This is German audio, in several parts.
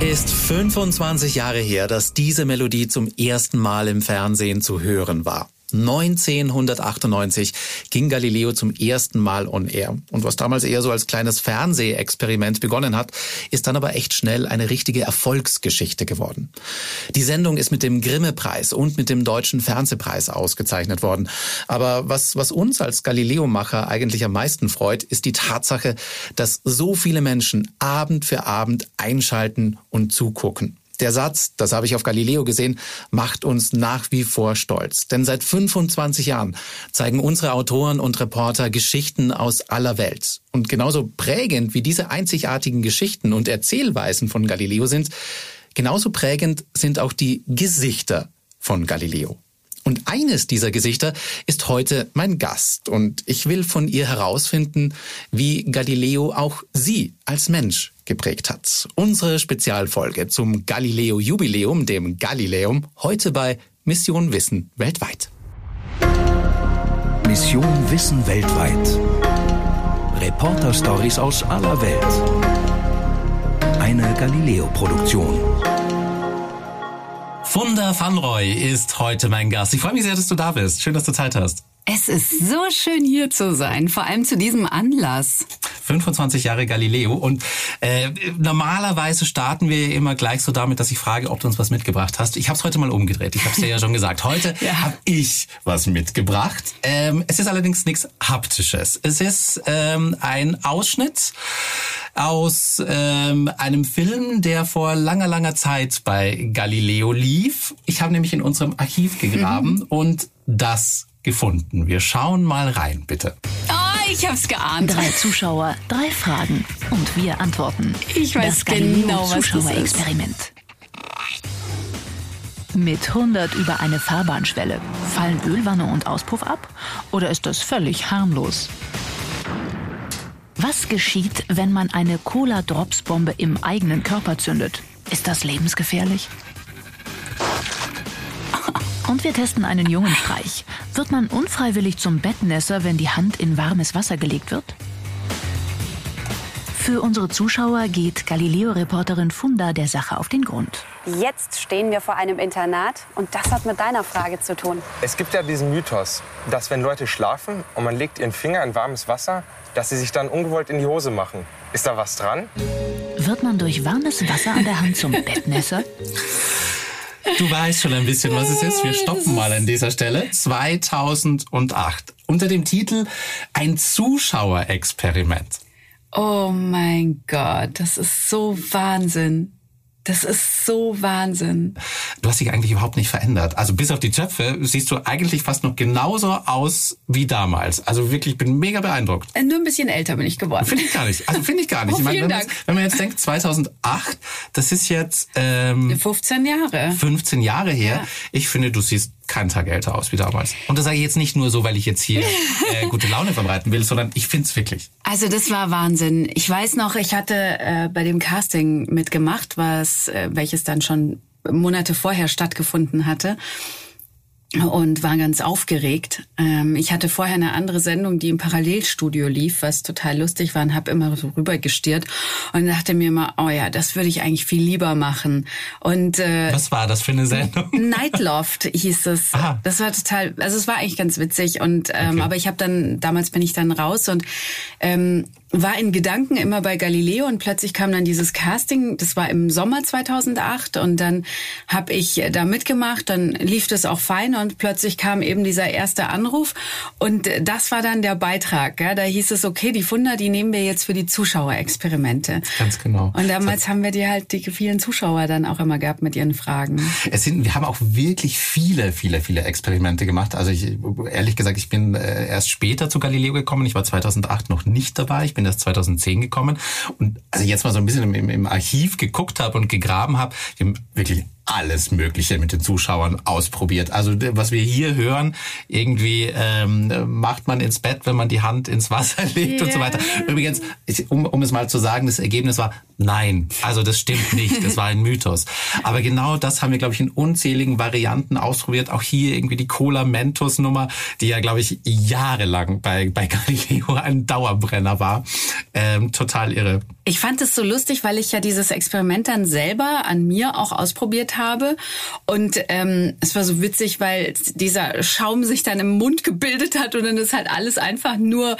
ist 25 Jahre her, dass diese Melodie zum ersten Mal im Fernsehen zu hören war. 1998 ging Galileo zum ersten Mal on air. Und was damals eher so als kleines Fernsehexperiment begonnen hat, ist dann aber echt schnell eine richtige Erfolgsgeschichte geworden. Die Sendung ist mit dem Grimme-Preis und mit dem Deutschen Fernsehpreis ausgezeichnet worden. Aber was, was uns als Galileo-Macher eigentlich am meisten freut, ist die Tatsache, dass so viele Menschen Abend für Abend einschalten und zugucken. Der Satz, das habe ich auf Galileo gesehen, macht uns nach wie vor stolz. Denn seit 25 Jahren zeigen unsere Autoren und Reporter Geschichten aus aller Welt. Und genauso prägend wie diese einzigartigen Geschichten und Erzählweisen von Galileo sind, genauso prägend sind auch die Gesichter von Galileo. Und eines dieser Gesichter ist heute mein Gast. Und ich will von ihr herausfinden, wie Galileo auch sie als Mensch geprägt hat. Unsere Spezialfolge zum Galileo-Jubiläum, dem Galileum, heute bei Mission Wissen weltweit. Mission Wissen weltweit. Reporter-Stories aus aller Welt. Eine Galileo-Produktion. Funda van Roy ist heute mein Gast. Ich freue mich sehr, dass du da bist. Schön, dass du Zeit hast. Es ist so schön hier zu sein, vor allem zu diesem Anlass. 25 Jahre Galileo und äh, normalerweise starten wir immer gleich so damit, dass ich frage, ob du uns was mitgebracht hast. Ich habe es heute mal umgedreht. Ich habe es dir ja schon gesagt. Heute ja. habe ich was mitgebracht. Ähm, es ist allerdings nichts haptisches. Es ist ähm, ein Ausschnitt aus ähm, einem Film, der vor langer, langer Zeit bei Galileo lief. Ich habe nämlich in unserem Archiv gegraben mhm. und das gefunden. Wir schauen mal rein, bitte. Oh, ich hab's geahnt. Drei Zuschauer, drei Fragen und wir antworten. Ich weiß das genau, was Zuschauerexperiment. Mit 100 über eine Fahrbahnschwelle. Fallen Ölwanne und Auspuff ab? Oder ist das völlig harmlos? Was geschieht, wenn man eine Cola-Drops-Bombe im eigenen Körper zündet? Ist das lebensgefährlich? Und wir testen einen jungen Streich. Wird man unfreiwillig zum Bettnässer, wenn die Hand in warmes Wasser gelegt wird? Für unsere Zuschauer geht Galileo-Reporterin Funda der Sache auf den Grund. Jetzt stehen wir vor einem Internat und das hat mit deiner Frage zu tun. Es gibt ja diesen Mythos, dass wenn Leute schlafen und man legt ihren Finger in warmes Wasser, dass sie sich dann ungewollt in die Hose machen. Ist da was dran? Wird man durch warmes Wasser an der Hand zum Bettnässer? Du weißt schon ein bisschen, was es ist. Wir stoppen mal an dieser Stelle. 2008. Unter dem Titel Ein Zuschauerexperiment. Oh mein Gott, das ist so Wahnsinn. Das ist so Wahnsinn. Du hast dich eigentlich überhaupt nicht verändert. Also bis auf die Zöpfe siehst du eigentlich fast noch genauso aus wie damals. Also wirklich, bin mega beeindruckt. Äh, nur ein bisschen älter bin ich geworden. Finde ich gar nicht. Also finde ich gar nicht. Oh, ich meine, wenn, Dank. Man, wenn man jetzt denkt, 2008, das ist jetzt ähm, 15 Jahre. 15 Jahre her. Ja. Ich finde, du siehst älter aus wie damals. Und das sage ich jetzt nicht nur so, weil ich jetzt hier äh, gute Laune verbreiten will, sondern ich finde es wirklich. Also das war Wahnsinn. Ich weiß noch, ich hatte äh, bei dem Casting mitgemacht, was äh, welches dann schon Monate vorher stattgefunden hatte und war ganz aufgeregt. Ähm, ich hatte vorher eine andere Sendung, die im Parallelstudio lief, was total lustig war und habe immer so rübergestiert und dachte mir immer, oh ja, das würde ich eigentlich viel lieber machen. Und äh, was war das für eine Sendung? Nightloft hieß es. Aha. Das war total, also es war eigentlich ganz witzig und ähm, okay. aber ich habe dann damals bin ich dann raus und ähm, war in Gedanken immer bei Galileo und plötzlich kam dann dieses Casting, das war im Sommer 2008 und dann habe ich da mitgemacht, dann lief das auch fein und plötzlich kam eben dieser erste Anruf und das war dann der Beitrag. Ja? Da hieß es, okay, die Funder, die nehmen wir jetzt für die Zuschauerexperimente. Ganz genau. Und damals haben wir die halt die vielen Zuschauer dann auch immer gehabt mit ihren Fragen. Es sind, wir haben auch wirklich viele, viele, viele Experimente gemacht. Also ich, ehrlich gesagt, ich bin äh, erst später zu Galileo gekommen. Ich war 2008 noch nicht dabei. Ich bin erst 2010 gekommen. Und also jetzt mal so ein bisschen im, im Archiv geguckt habe und gegraben habe, wirklich alles Mögliche mit den Zuschauern ausprobiert. Also was wir hier hören, irgendwie ähm, macht man ins Bett, wenn man die Hand ins Wasser legt yeah. und so weiter. Übrigens, um, um es mal zu sagen, das Ergebnis war nein. Also das stimmt nicht. Das war ein Mythos. Aber genau das haben wir, glaube ich, in unzähligen Varianten ausprobiert. Auch hier irgendwie die Cola Mentos Nummer, die ja, glaube ich, jahrelang bei, bei Galileo ein Dauerbrenner war. Ähm, total irre. Ich fand es so lustig, weil ich ja dieses Experiment dann selber an mir auch ausprobiert habe. Und ähm, es war so witzig, weil dieser Schaum sich dann im Mund gebildet hat und dann ist halt alles einfach nur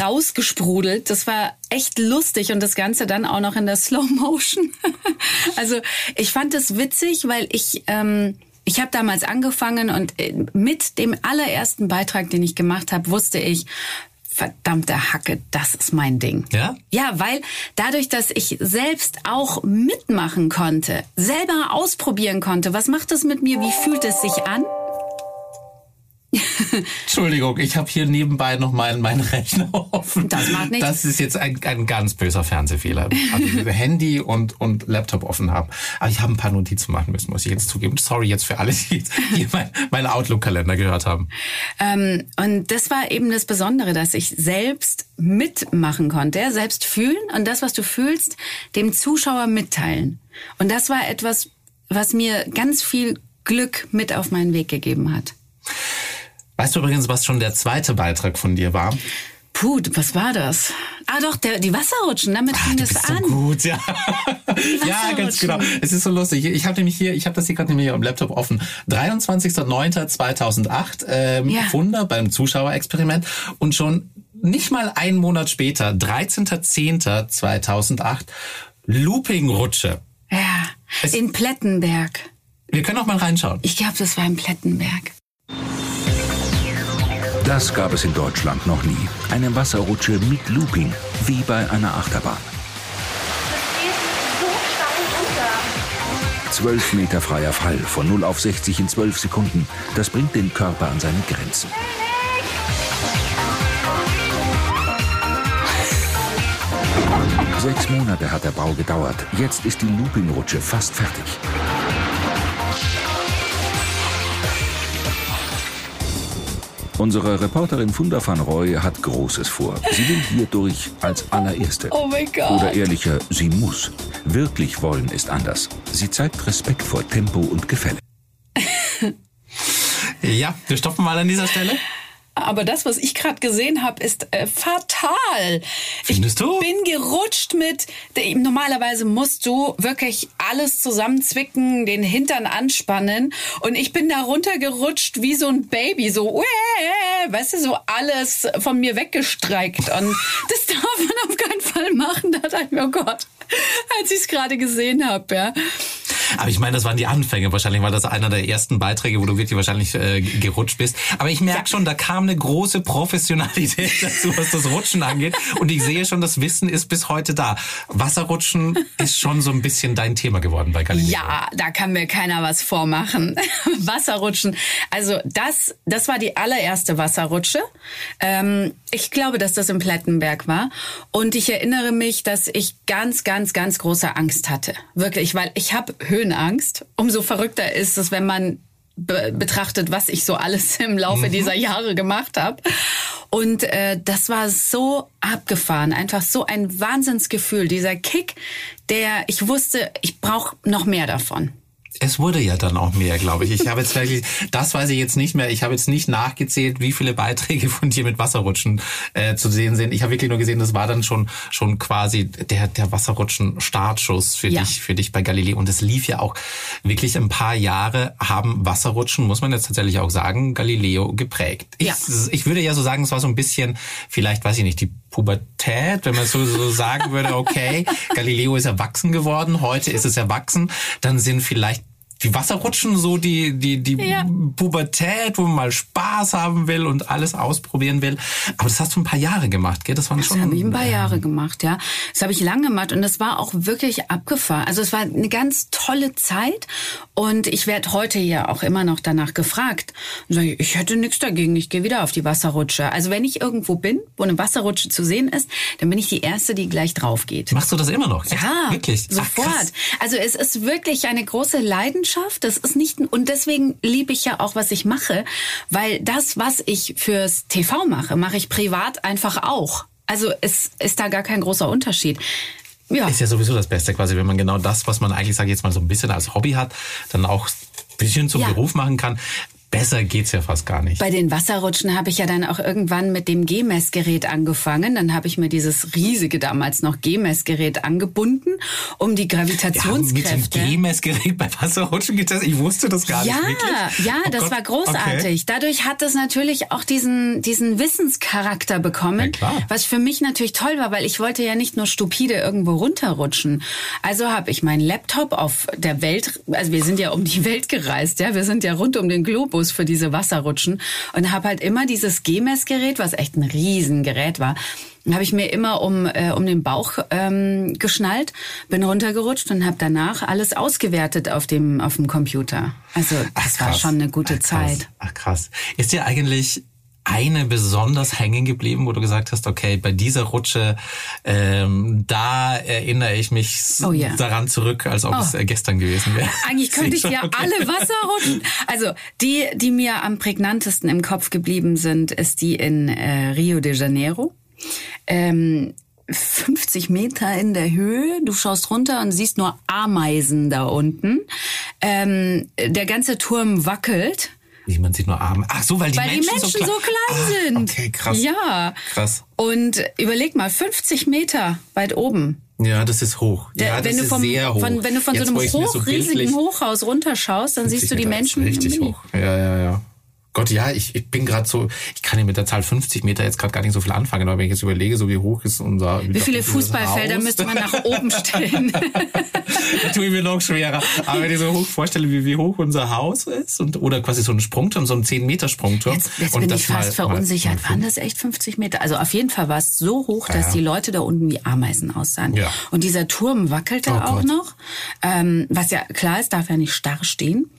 rausgesprudelt. Das war echt lustig und das Ganze dann auch noch in der Slow Motion. also ich fand es witzig, weil ich ähm, ich habe damals angefangen und äh, mit dem allerersten Beitrag, den ich gemacht habe, wusste ich, verdammte Hacke, das ist mein Ding. Ja? Ja, weil dadurch, dass ich selbst auch mitmachen konnte, selber ausprobieren konnte, was macht das mit mir, wie fühlt es sich an? Entschuldigung, ich habe hier nebenbei noch meinen mein Rechner offen. Das macht nichts. Das ist jetzt ein, ein ganz böser Fernsehfehler. Also Handy und, und Laptop offen haben. Aber ich habe ein paar Notizen machen müssen, muss ich jetzt zugeben. Sorry jetzt für alle, die hier mein, meinen Outlook-Kalender gehört haben. Ähm, und das war eben das Besondere, dass ich selbst mitmachen konnte, selbst fühlen und das, was du fühlst, dem Zuschauer mitteilen. Und das war etwas, was mir ganz viel Glück mit auf meinen Weg gegeben hat. Weißt du übrigens, was schon der zweite Beitrag von dir war? Puh, was war das? Ah doch, der, die Wasserrutschen, damit fing es an. So gut, ja. ja, ganz genau. Es ist so lustig. Ich habe nämlich hier, ich habe das hier gerade nämlich hier am Laptop offen. 23.09.2008, ähm, ja. Wunder beim Zuschauerexperiment und schon nicht mal einen Monat später, 13.10.2008, Looping-Rutsche. Ja, es, in Plettenberg. Wir können auch mal reinschauen. Ich glaube, das war in Plettenberg. Das gab es in Deutschland noch nie. Eine Wasserrutsche mit Looping, wie bei einer Achterbahn. Zwölf Meter freier Fall von 0 auf 60 in 12 Sekunden. Das bringt den Körper an seine Grenzen. Sechs Monate hat der Bau gedauert. Jetzt ist die Looping-Rutsche fast fertig. Unsere Reporterin Funda van Roy hat Großes vor. Sie will hier durch als allererste. Oh mein Gott. Oder ehrlicher, sie muss. Wirklich wollen ist anders. Sie zeigt Respekt vor Tempo und Gefälle. ja, wir stoppen mal an dieser Stelle. Aber das, was ich gerade gesehen habe, ist äh, fatal. Findest ich du? bin gerutscht mit. Normalerweise musst du wirklich alles zusammenzwicken, den Hintern anspannen. Und ich bin da runtergerutscht wie so ein Baby, so, weißt du, so alles von mir weggestreikt. Und das darf man auf keinen Fall machen. Da dachte ich mir, oh Gott, als ich es gerade gesehen habe, ja. Aber ich meine, das waren die Anfänge. Wahrscheinlich war das einer der ersten Beiträge, wo du wirklich wahrscheinlich äh, gerutscht bist. Aber ich merke ja. schon, da kam eine große Professionalität dazu, was das Rutschen angeht. Und ich sehe schon, das Wissen ist bis heute da. Wasserrutschen ist schon so ein bisschen dein Thema geworden bei Galileo. Ja, da kann mir keiner was vormachen. Wasserrutschen. Also das, das war die allererste Wasserrutsche. Ähm, ich glaube, dass das im Plettenberg war. Und ich erinnere mich, dass ich ganz, ganz, ganz große Angst hatte. Wirklich, weil ich habe Höhenangst. Umso verrückter ist es, wenn man be betrachtet, was ich so alles im Laufe mhm. dieser Jahre gemacht habe. Und äh, das war so abgefahren, einfach so ein Wahnsinnsgefühl, dieser Kick, der ich wusste, ich brauche noch mehr davon. Es wurde ja dann auch mehr, glaube ich. Ich habe jetzt wirklich, das weiß ich jetzt nicht mehr. Ich habe jetzt nicht nachgezählt, wie viele Beiträge von dir mit Wasserrutschen äh, zu sehen sind. Ich habe wirklich nur gesehen, das war dann schon schon quasi der der Wasserrutschen Startschuss für ja. dich für dich bei Galileo und es lief ja auch wirklich ein paar Jahre haben Wasserrutschen, muss man jetzt tatsächlich auch sagen, Galileo geprägt. Ich, ja. ich würde ja so sagen, es war so ein bisschen vielleicht weiß ich nicht, die Pubertät, wenn man so, so sagen würde, okay, Galileo ist erwachsen geworden, heute ist es erwachsen, dann sind vielleicht die Wasserrutschen so die die die ja. Pubertät, wo man mal Spaß haben will und alles ausprobieren will. Aber das hast du ein paar Jahre gemacht, gell? Das waren das schon. Das habe ich ein paar Jahre gemacht, ja. Das habe ich lange gemacht und das war auch wirklich abgefahren. Also es war eine ganz tolle Zeit und ich werde heute ja auch immer noch danach gefragt. Und sage, ich hätte nichts dagegen, ich gehe wieder auf die Wasserrutsche. Also wenn ich irgendwo bin, wo eine Wasserrutsche zu sehen ist, dann bin ich die erste, die gleich drauf geht. Machst du das immer noch? Ja, wirklich? Sofort. Ach, also es ist wirklich eine große Leidenschaft Leidenschaft. Das ist nicht und deswegen liebe ich ja auch, was ich mache, weil das, was ich fürs TV mache, mache ich privat einfach auch. Also es ist da gar kein großer Unterschied. Ja. Ist ja sowieso das Beste quasi, wenn man genau das, was man eigentlich, sage ich jetzt mal, so ein bisschen als Hobby hat, dann auch ein bisschen zum ja. Beruf machen kann besser geht's ja fast gar nicht. Bei den Wasserrutschen habe ich ja dann auch irgendwann mit dem G-Messgerät angefangen. Dann habe ich mir dieses riesige damals noch G-Messgerät angebunden, um die Gravitationskräfte. Ja, mit dem G-Messgerät bei Wasserrutschen getestet. Ich wusste das gar ja, nicht. Wirklich. Ja, oh das Gott. war großartig. Okay. Dadurch hat es natürlich auch diesen diesen Wissenscharakter bekommen, ja, was für mich natürlich toll war, weil ich wollte ja nicht nur stupide irgendwo runterrutschen. Also habe ich meinen Laptop auf der Welt, also wir sind ja um die Welt gereist, ja, wir sind ja rund um den Globus Akkus für diese Wasserrutschen und habe halt immer dieses G-Messgerät, was echt ein Riesengerät war, habe ich mir immer um, äh, um den Bauch ähm, geschnallt, bin runtergerutscht und habe danach alles ausgewertet auf dem, auf dem Computer. Also das Ach, war schon eine gute Ach, Zeit. Ach krass. Ist dir eigentlich eine besonders hängen geblieben, wo du gesagt hast, okay, bei dieser Rutsche, ähm, da erinnere ich mich oh, ja. daran zurück, als ob oh. es äh, gestern gewesen wäre. Eigentlich könnte ich ja okay. alle Wasserrutschen. Also die, die mir am prägnantesten im Kopf geblieben sind, ist die in äh, Rio de Janeiro. Ähm, 50 Meter in der Höhe. Du schaust runter und siehst nur Ameisen da unten. Ähm, der ganze Turm wackelt. Wie man sieht nur Arme. Ach so, weil die weil Menschen, die Menschen so klein, so klein ah, sind. Okay, krass. Ja. Krass. Und überleg mal, 50 Meter weit oben. Ja, das ist hoch. Ja, das wenn ist vom, sehr hoch. Von, wenn du von Jetzt, so einem hoch, so riesigen Hochhaus runterschaust, dann siehst du die Menschen. Richtig hoch. Ja, ja, ja. Gott, ja, ich, ich bin gerade so, ich kann ja mit der Zahl 50 Meter jetzt gerade gar nicht so viel anfangen, aber wenn ich jetzt überlege, so wie hoch ist unser... Wie, wie viele Fußballfelder müsste man nach oben stellen? da tue ich mir noch schwerer. Aber wenn ich so hoch vorstelle, wie, wie hoch unser Haus ist und oder quasi so ein Sprungturm, so ein 10-Meter-Sprungturm. Jetzt, jetzt bin ich fast mal, verunsichert. Mal, Waren das echt 50 Meter? Also auf jeden Fall war es so hoch, dass ja. die Leute da unten wie Ameisen aussahen. Ja. Und dieser Turm wackelte oh auch Gott. noch. Ähm, was ja klar ist, darf ja nicht starr stehen.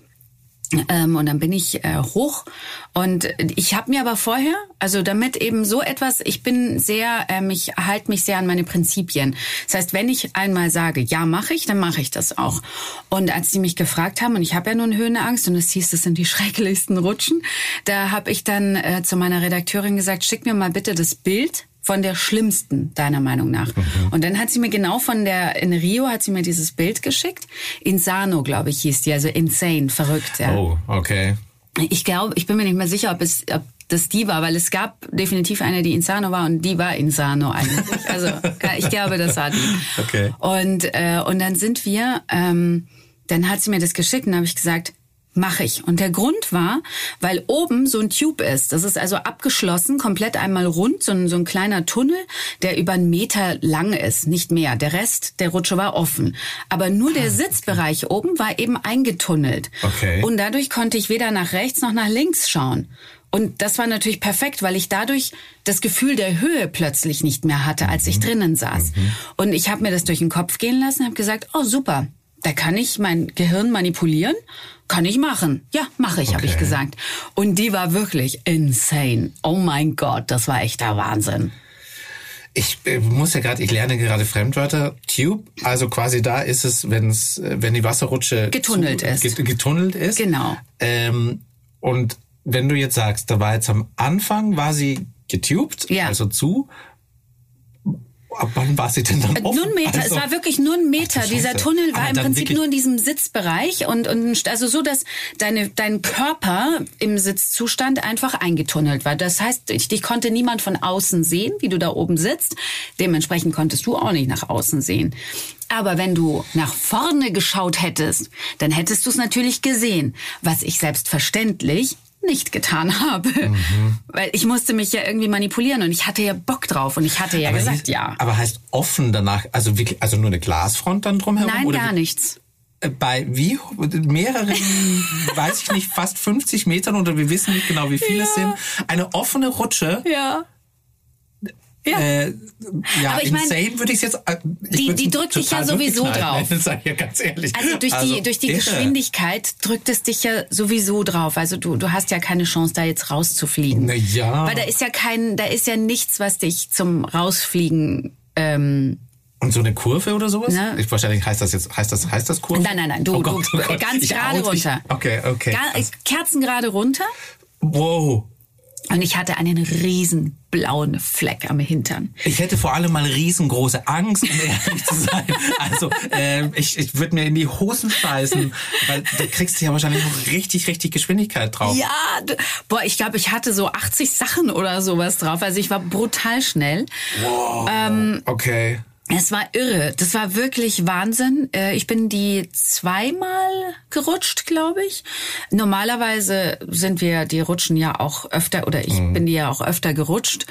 Ähm, und dann bin ich äh, hoch und ich habe mir aber vorher, also damit eben so etwas, ich bin sehr, ähm, ich halte mich sehr an meine Prinzipien. Das heißt, wenn ich einmal sage, ja, mache ich, dann mache ich das auch. Und als sie mich gefragt haben, und ich habe ja nun Höhenangst und es hieß, das sind die schrecklichsten Rutschen, da habe ich dann äh, zu meiner Redakteurin gesagt, schick mir mal bitte das Bild von der schlimmsten, deiner Meinung nach. Mhm. Und dann hat sie mir genau von der, in Rio hat sie mir dieses Bild geschickt. Insano, glaube ich, hieß die, also insane, verrückt, ja. Oh, okay. Ich glaube, ich bin mir nicht mehr sicher, ob es, ob das die war, weil es gab definitiv eine, die Insano war und die war Insano eigentlich. Also ich glaube, das war die. Okay. Und äh, und dann sind wir, ähm, dann hat sie mir das geschickt und habe ich gesagt, mache ich. Und der Grund war, weil oben so ein Tube ist. Das ist also abgeschlossen, komplett einmal rund, so ein, so ein kleiner Tunnel, der über einen Meter lang ist, nicht mehr. Der Rest der Rutsche war offen. Aber nur der ah, Sitzbereich oben war eben eingetunnelt. Okay. Und dadurch konnte ich weder nach rechts noch nach links schauen. Und das war natürlich perfekt, weil ich dadurch das Gefühl der Höhe plötzlich nicht mehr hatte, als ich mhm. drinnen saß. Mhm. Und ich habe mir das durch den Kopf gehen lassen, habe gesagt, oh super, da kann ich mein Gehirn manipulieren kann ich machen. Ja, mache ich, okay. habe ich gesagt. Und die war wirklich insane. Oh mein Gott, das war echter Wahnsinn. Ich äh, muss ja gerade, ich lerne gerade Fremdwörter. Tube, also quasi da ist es, wenn es, äh, wenn die Wasserrutsche getunnelt zu, ist. Getunnelt ist. Genau. Ähm, und wenn du jetzt sagst, da war jetzt am Anfang war sie getubt, ja. also zu, Ab wann war sie denn dann offen? Nur ein Meter, also, es war wirklich nur ein Meter. Dieser Tunnel war im Prinzip nur in diesem Sitzbereich und, und also so, dass deine, dein Körper im Sitzzustand einfach eingetunnelt war. Das heißt, dich, dich konnte niemand von außen sehen, wie du da oben sitzt. Dementsprechend konntest du auch nicht nach außen sehen. Aber wenn du nach vorne geschaut hättest, dann hättest du es natürlich gesehen, was ich selbstverständlich nicht getan habe. Mhm. Weil ich musste mich ja irgendwie manipulieren und ich hatte ja Bock drauf und ich hatte ja aber gesagt, heißt, ja. Aber heißt offen danach, also wirklich, also nur eine Glasfront dann drumherum? Nein, oder gar nichts äh, bei wie mehreren, weiß ich nicht, fast 50 Metern oder wir wissen nicht genau, wie viele ja. es sind, eine offene Rutsche. Ja. Ja, äh, ja aber ich insane würde ich jetzt. Äh, ich die, die drückt dich ja sowieso drauf. Sag ich ja ganz ehrlich. Also durch also, die durch die Geschwindigkeit drückt es dich ja sowieso drauf. Also du du hast ja keine Chance da jetzt rauszufliegen. Na ja. Weil da ist ja kein, da ist ja nichts, was dich zum rausfliegen ähm, Und so eine Kurve oder sowas? Ne? Ich, wahrscheinlich heißt das jetzt, heißt das, heißt das Kurve? Nein, nein, nein, du, oh Gott, du oh ganz gerade runter. Okay, okay. Kerzen gerade runter. Wow. Und ich hatte einen riesen blauen Fleck am Hintern. Ich hätte vor allem mal riesengroße Angst, um ehrlich zu sein. Also äh, ich, ich würde mir in die Hosen scheißen, weil da kriegst du ja wahrscheinlich noch richtig, richtig Geschwindigkeit drauf. Ja, boah, ich glaube, ich hatte so 80 Sachen oder sowas drauf. Also ich war brutal schnell. Wow. Ähm, okay. Es war irre. Das war wirklich Wahnsinn. Äh, ich bin die zweimal gerutscht, glaube ich. Normalerweise sind wir, die rutschen ja auch öfter, oder ich mhm. bin die ja auch öfter gerutscht,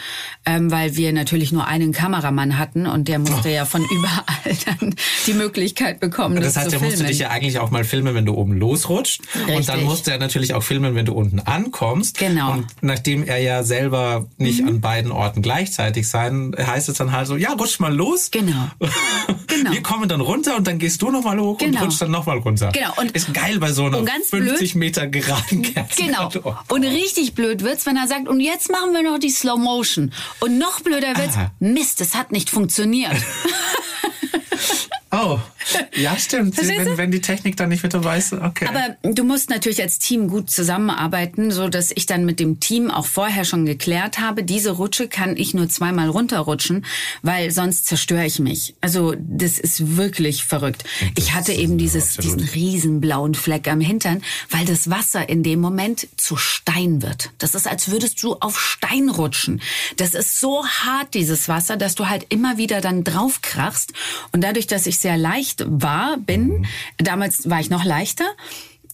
ähm, weil wir natürlich nur einen Kameramann hatten und der musste oh. ja von überall dann die Möglichkeit bekommen, das, das heißt, zu der musste dich ja eigentlich auch mal filmen, wenn du oben losrutscht. Richtig. Und dann musste er natürlich auch filmen, wenn du unten ankommst. Genau. Und nachdem er ja selber nicht mhm. an beiden Orten gleichzeitig sein, heißt es dann halt so, ja, rutsch mal los. Genau. Genau. genau. Wir kommen dann runter und dann gehst du nochmal hoch genau. und rutschst dann nochmal runter. Genau. Und ist geil bei so einer 50 blöd, Meter geraden Kerze. Genau. Oh. Und richtig blöd wird's, wenn er sagt, und jetzt machen wir noch die Slow Motion. Und noch blöder wird's, Aha. Mist, es hat nicht funktioniert. Oh, ja, stimmt. Wenn, wenn die Technik dann nicht mit dabei ist, okay. Aber du musst natürlich als Team gut zusammenarbeiten, so dass ich dann mit dem Team auch vorher schon geklärt habe, diese Rutsche kann ich nur zweimal runterrutschen, weil sonst zerstöre ich mich. Also das ist wirklich verrückt. Ich hatte eben dieses, diesen riesen blauen Fleck am Hintern, weil das Wasser in dem Moment zu Stein wird. Das ist, als würdest du auf Stein rutschen. Das ist so hart, dieses Wasser, dass du halt immer wieder dann draufkrachst. Und dadurch, dass ich sehr leicht war, bin, mhm. damals war ich noch leichter,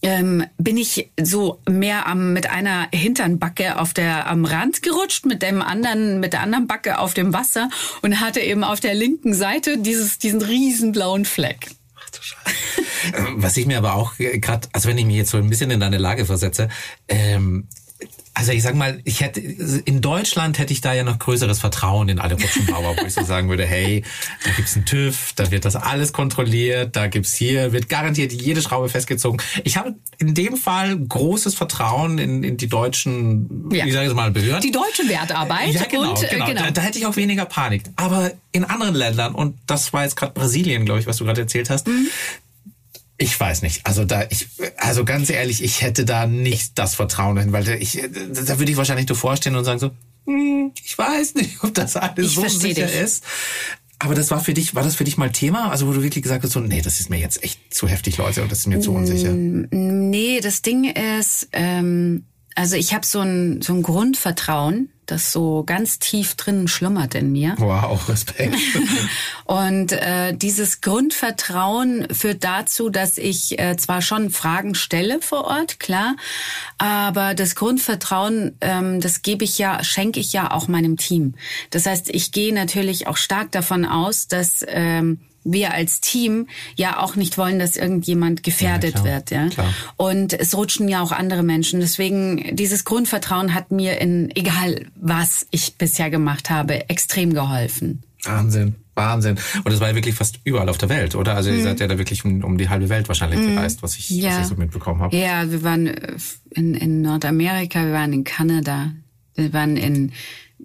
ähm, bin ich so mehr am, mit einer Hinternbacke auf der, am Rand gerutscht, mit dem anderen, mit der anderen Backe auf dem Wasser und hatte eben auf der linken Seite dieses, diesen riesen blauen Fleck. Ach du Scheiße. Was ich mir aber auch gerade, also wenn ich mich jetzt so ein bisschen in deine Lage versetze, ähm, also ich sag mal, ich hätte in Deutschland hätte ich da ja noch größeres Vertrauen in alle Rutschenbauer, wo ich so sagen würde, hey, da gibt's einen TÜV, da wird das alles kontrolliert, da gibt's hier, wird garantiert jede Schraube festgezogen. Ich habe in dem Fall großes Vertrauen in, in die deutschen, ja. ich sage es mal, Behörden. Die deutsche Wertarbeit. Ja, genau, und, äh, genau. genau. Da, da, hätte ich auch weniger Panik. Aber in anderen Ländern, und das war jetzt gerade Brasilien, glaube ich, was du gerade erzählt hast, mhm ich weiß nicht. Also da, ich, also ganz ehrlich, ich hätte da nicht das Vertrauen dahin, weil ich, da würde ich wahrscheinlich nur vorstehen und sagen so, hm, ich weiß nicht, ob das alles ich so sicher dich. ist. Aber das war für dich, war das für dich mal Thema? Also wo du wirklich gesagt hast, so, nee, das ist mir jetzt echt zu heftig, Leute, und das ist mir zu unsicher. Nee, das Ding ist, ähm, also ich habe so ein, so ein Grundvertrauen das so ganz tief drinnen schlummert in mir. Wow, Respekt. und äh, dieses Grundvertrauen führt dazu, dass ich äh, zwar schon Fragen stelle vor Ort, klar, aber das Grundvertrauen, ähm, das gebe ich ja, schenke ich ja auch meinem Team. Das heißt, ich gehe natürlich auch stark davon aus, dass ähm, wir als Team ja auch nicht wollen, dass irgendjemand gefährdet ja, wird, ja. Klar. Und es rutschen ja auch andere Menschen. Deswegen dieses Grundvertrauen hat mir in egal was ich bisher gemacht habe extrem geholfen. Wahnsinn. Wahnsinn. Und es war ja wirklich fast überall auf der Welt, oder? Also ihr mhm. seid ja da wirklich um, um die halbe Welt wahrscheinlich mhm. gereist, was ich, ja. was ich so mitbekommen habe. Ja, wir waren in, in Nordamerika, wir waren in Kanada, wir waren in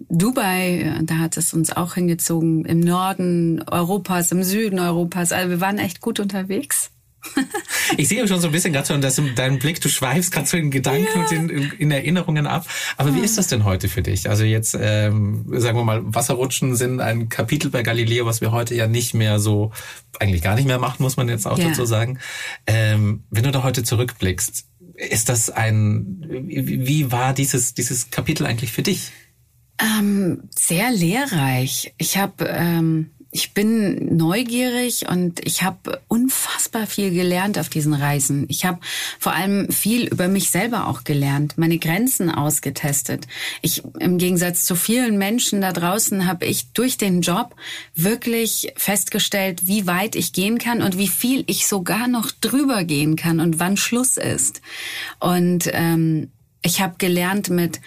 Dubai, da hat es uns auch hingezogen, im Norden Europas, im Süden Europas. Also wir waren echt gut unterwegs. ich sehe schon so ein bisschen gerade so, dass dein Blick, du schweifst gerade so in Gedanken ja. und in, in, Erinnerungen ab. Aber wie ist das denn heute für dich? Also jetzt, ähm, sagen wir mal, Wasserrutschen sind ein Kapitel bei Galileo, was wir heute ja nicht mehr so, eigentlich gar nicht mehr machen, muss man jetzt auch ja. dazu sagen. Ähm, wenn du da heute zurückblickst, ist das ein, wie war dieses, dieses Kapitel eigentlich für dich? Ähm, sehr lehrreich. Ich habe, ähm, ich bin neugierig und ich habe unfassbar viel gelernt auf diesen Reisen. Ich habe vor allem viel über mich selber auch gelernt, meine Grenzen ausgetestet. Ich im Gegensatz zu vielen Menschen da draußen habe ich durch den Job wirklich festgestellt, wie weit ich gehen kann und wie viel ich sogar noch drüber gehen kann und wann Schluss ist. Und ähm, ich habe gelernt mit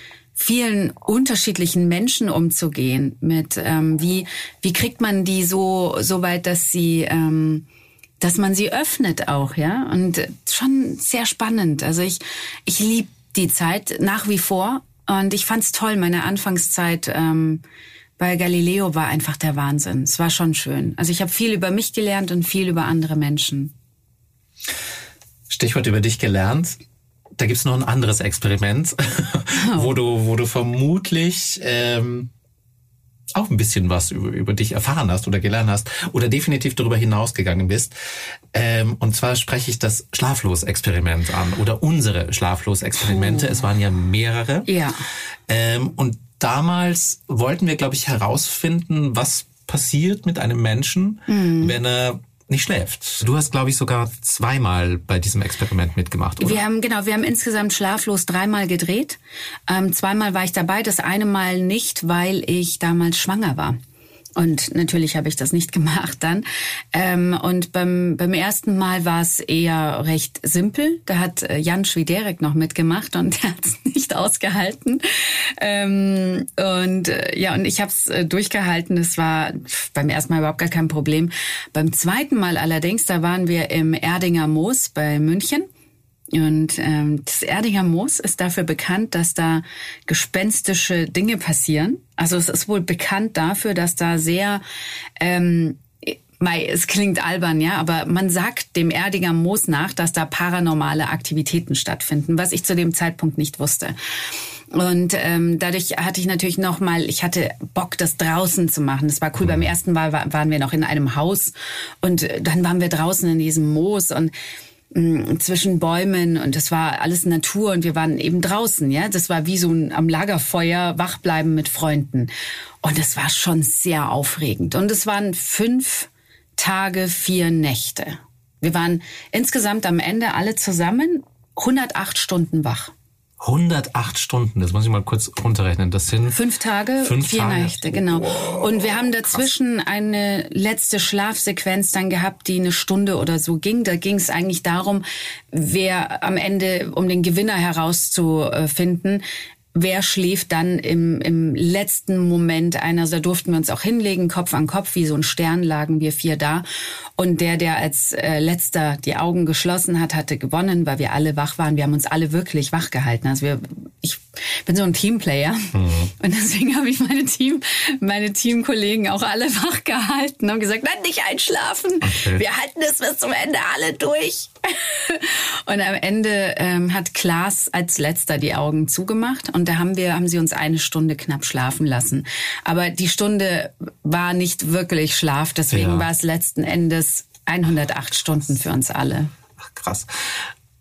vielen unterschiedlichen Menschen umzugehen. Mit ähm, wie wie kriegt man die so so weit, dass sie ähm, dass man sie öffnet auch, ja und schon sehr spannend. Also ich ich liebe die Zeit nach wie vor und ich fand's toll meine Anfangszeit. Ähm, bei Galileo war einfach der Wahnsinn. Es war schon schön. Also ich habe viel über mich gelernt und viel über andere Menschen. Stichwort über dich gelernt. Da gibt's noch ein anderes Experiment, oh. wo du, wo du vermutlich ähm, auch ein bisschen was über, über dich erfahren hast oder gelernt hast oder definitiv darüber hinausgegangen bist. Ähm, und zwar spreche ich das Schlaflos-Experiment an oder unsere Schlaflos-Experimente. Oh. Es waren ja mehrere. Ja. Ähm, und damals wollten wir, glaube ich, herausfinden, was passiert mit einem Menschen, mhm. wenn er nicht schläft. Du hast, glaube ich, sogar zweimal bei diesem Experiment mitgemacht, oder? Wir haben, genau, wir haben insgesamt schlaflos dreimal gedreht. Ähm, zweimal war ich dabei, das eine Mal nicht, weil ich damals schwanger war. Und natürlich habe ich das nicht gemacht dann. Ähm, und beim, beim ersten Mal war es eher recht simpel. Da hat äh, Jan Schwiderek noch mitgemacht und der hat es nicht ausgehalten. Ähm, und äh, ja, und ich habe es äh, durchgehalten. Das war beim ersten Mal überhaupt gar kein Problem. Beim zweiten Mal allerdings, da waren wir im Erdinger Moos bei München. Und ähm, das Erdinger Moos ist dafür bekannt, dass da gespenstische Dinge passieren. Also es ist wohl bekannt dafür, dass da sehr ähm, Mei, es klingt albern, ja, aber man sagt dem Erdinger Moos nach, dass da paranormale Aktivitäten stattfinden, was ich zu dem Zeitpunkt nicht wusste. Und ähm, dadurch hatte ich natürlich noch mal, ich hatte Bock, das draußen zu machen. Das war cool. Beim mhm. ersten Mal waren wir noch in einem Haus und dann waren wir draußen in diesem Moos und zwischen Bäumen und das war alles Natur und wir waren eben draußen, ja. Das war wie so ein am Lagerfeuer wach bleiben mit Freunden. Und es war schon sehr aufregend. Und es waren fünf Tage, vier Nächte. Wir waren insgesamt am Ende alle zusammen 108 Stunden wach. 108 Stunden, das muss ich mal kurz runterrechnen. Das sind fünf Tage, fünf vier Tage. Nächte, genau. Und wir haben dazwischen Krass. eine letzte Schlafsequenz dann gehabt, die eine Stunde oder so ging. Da ging es eigentlich darum, wer am Ende, um den Gewinner herauszufinden, wer schläft dann im, im letzten Moment einer, da durften wir uns auch hinlegen, Kopf an Kopf, wie so ein Stern lagen wir vier da. Und der, der als äh, letzter die Augen geschlossen hat, hatte gewonnen, weil wir alle wach waren. Wir haben uns alle wirklich wach gehalten. Also wir, ich bin so ein Teamplayer. Mhm. Und deswegen habe ich meine Team, meine Teamkollegen auch alle wach gehalten und gesagt, nein, nicht einschlafen. Okay. Wir halten es bis zum Ende alle durch. und am Ende ähm, hat Klaas als letzter die Augen zugemacht und da haben wir, haben sie uns eine Stunde knapp schlafen lassen. Aber die Stunde war nicht wirklich Schlaf, deswegen ja. war es letzten Endes 108 Stunden für uns alle. Ach, krass.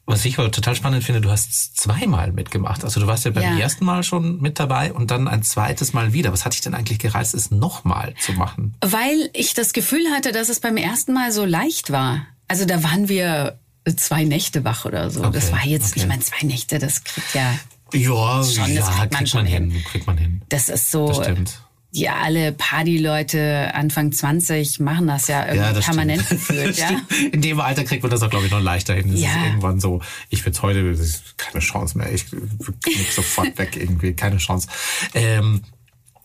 Was ich aber total spannend finde, du hast zweimal mitgemacht. Also du warst ja beim ja. ersten Mal schon mit dabei und dann ein zweites Mal wieder. Was hat dich denn eigentlich gereizt, es nochmal zu machen? Weil ich das Gefühl hatte, dass es beim ersten Mal so leicht war. Also da waren wir zwei Nächte wach oder so. Okay, das war jetzt, okay. ich meine, zwei Nächte, das kriegt ja. Ja, schon, ja, kriegt, man, kriegt man hin. hin. Kriegt man hin. Das ist so. Das stimmt. Ja, alle Partyleute Anfang 20 machen das ja irgendwie ja, permanent stimmt. gefühlt. Ja? In dem Alter kriegt man das auch, glaube ich, noch leichter hin. Das ja. ist irgendwann so, ich würde heute, keine Chance mehr, ich knick sofort weg irgendwie, keine Chance. Ähm,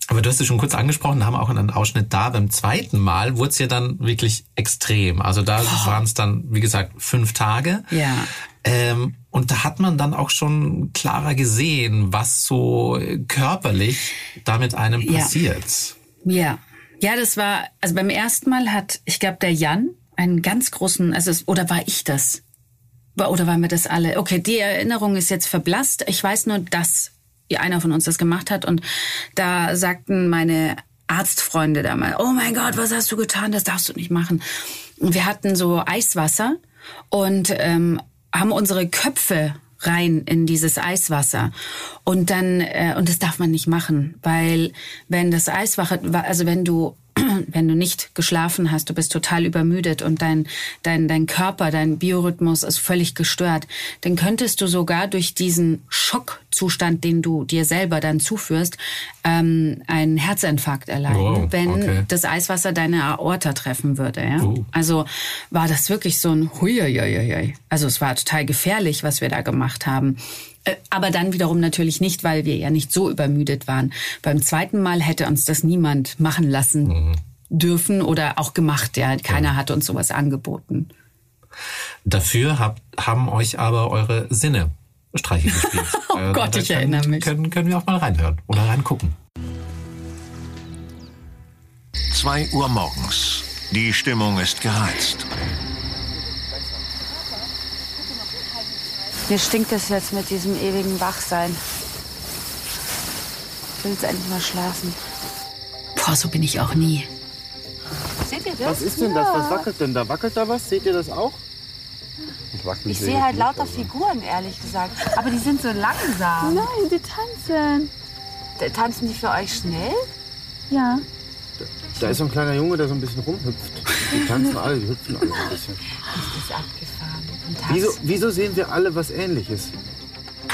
aber du hast es schon kurz angesprochen, haben auch einen Ausschnitt da. Beim zweiten Mal wurde es ja dann wirklich extrem. Also da oh. waren es dann, wie gesagt, fünf Tage. Ja. Ähm, und da hat man dann auch schon klarer gesehen, was so körperlich da mit einem passiert. Ja. ja. Ja, das war, also beim ersten Mal hat, ich glaube, der Jan einen ganz großen, also es, oder war ich das? Oder waren wir das alle? Okay, die Erinnerung ist jetzt verblasst. Ich weiß nur, dass einer von uns das gemacht hat. Und da sagten meine Arztfreunde damals, oh mein Gott, was hast du getan? Das darfst du nicht machen. Und wir hatten so Eiswasser und ähm, haben unsere Köpfe rein in dieses Eiswasser und dann äh, und das darf man nicht machen, weil wenn das Eiswasser also wenn du wenn du nicht geschlafen hast, du bist total übermüdet und dein, dein, dein Körper, dein Biorhythmus ist völlig gestört, dann könntest du sogar durch diesen Schockzustand, den du dir selber dann zuführst, ähm, einen Herzinfarkt erleiden, wow, wenn okay. das Eiswasser deine Aorta treffen würde. Ja? Uh. Also war das wirklich so ein Huiuiuiui. Also es war total gefährlich, was wir da gemacht haben. Äh, aber dann wiederum natürlich nicht, weil wir ja nicht so übermüdet waren. Beim zweiten Mal hätte uns das niemand machen lassen mhm. Dürfen oder auch gemacht. Ja, keiner ja. hat uns sowas angeboten. Dafür hab, haben euch aber eure Sinne Streiche gespielt. oh Gott, ich erinnere mich. Können, können wir auch mal reinhören oder reingucken. 2 Uhr morgens. Die Stimmung ist gereizt. Mir stinkt es jetzt mit diesem ewigen Wachsein. Ich will jetzt endlich mal schlafen. Boah, so bin ich auch nie. Seht ihr das? Was ist denn das? Was wackelt denn da? Wackelt da was? Seht ihr das auch? Ich, ich sehe halt lauter Figuren, ehrlich gesagt. Aber die sind so langsam. Nein, die tanzen. Tanzen die für euch schnell? Ja. Da, da ist so ein kleiner Junge, der so ein bisschen rumhüpft. Die tanzen alle, die hüpfen alle ein bisschen. Das ist abgefahren. Wieso, wieso sehen wir alle was Ähnliches?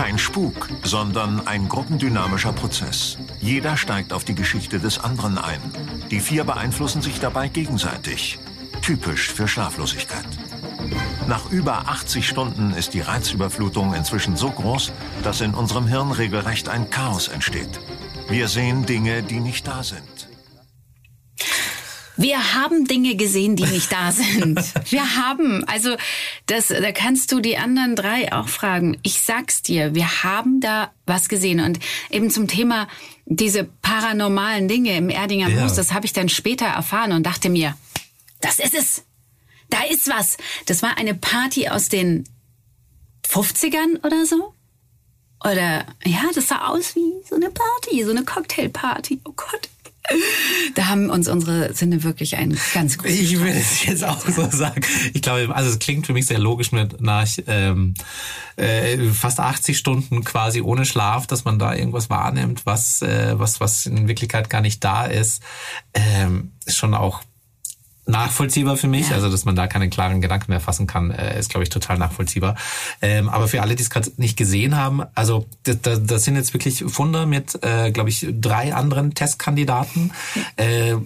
Kein Spuk, sondern ein gruppendynamischer Prozess. Jeder steigt auf die Geschichte des anderen ein. Die vier beeinflussen sich dabei gegenseitig. Typisch für Schlaflosigkeit. Nach über 80 Stunden ist die Reizüberflutung inzwischen so groß, dass in unserem Hirn regelrecht ein Chaos entsteht. Wir sehen Dinge, die nicht da sind. Wir haben Dinge gesehen, die nicht da sind. Wir haben, also das, da kannst du die anderen drei auch fragen. Ich sag's dir, wir haben da was gesehen. Und eben zum Thema diese paranormalen Dinge im Erdinger ja. Moos, das habe ich dann später erfahren und dachte mir, das ist es. Da ist was. Das war eine Party aus den 50ern oder so. Oder ja, das sah aus wie so eine Party, so eine Cocktailparty. Oh Gott. Da haben uns unsere Sinne wirklich einen ganz großen Ich würde es jetzt auch so sagen. Ich glaube, also es klingt für mich sehr logisch mit nach ähm, äh, fast 80 Stunden quasi ohne Schlaf, dass man da irgendwas wahrnimmt, was äh, was was in Wirklichkeit gar nicht da ist. Ähm, ist schon auch nachvollziehbar für mich. Ja. Also, dass man da keine klaren Gedanken mehr fassen kann, äh, ist, glaube ich, total nachvollziehbar. Ähm, aber für alle, die es gerade nicht gesehen haben, also das, das sind jetzt wirklich Funde mit, äh, glaube ich, drei anderen Testkandidaten. Äh,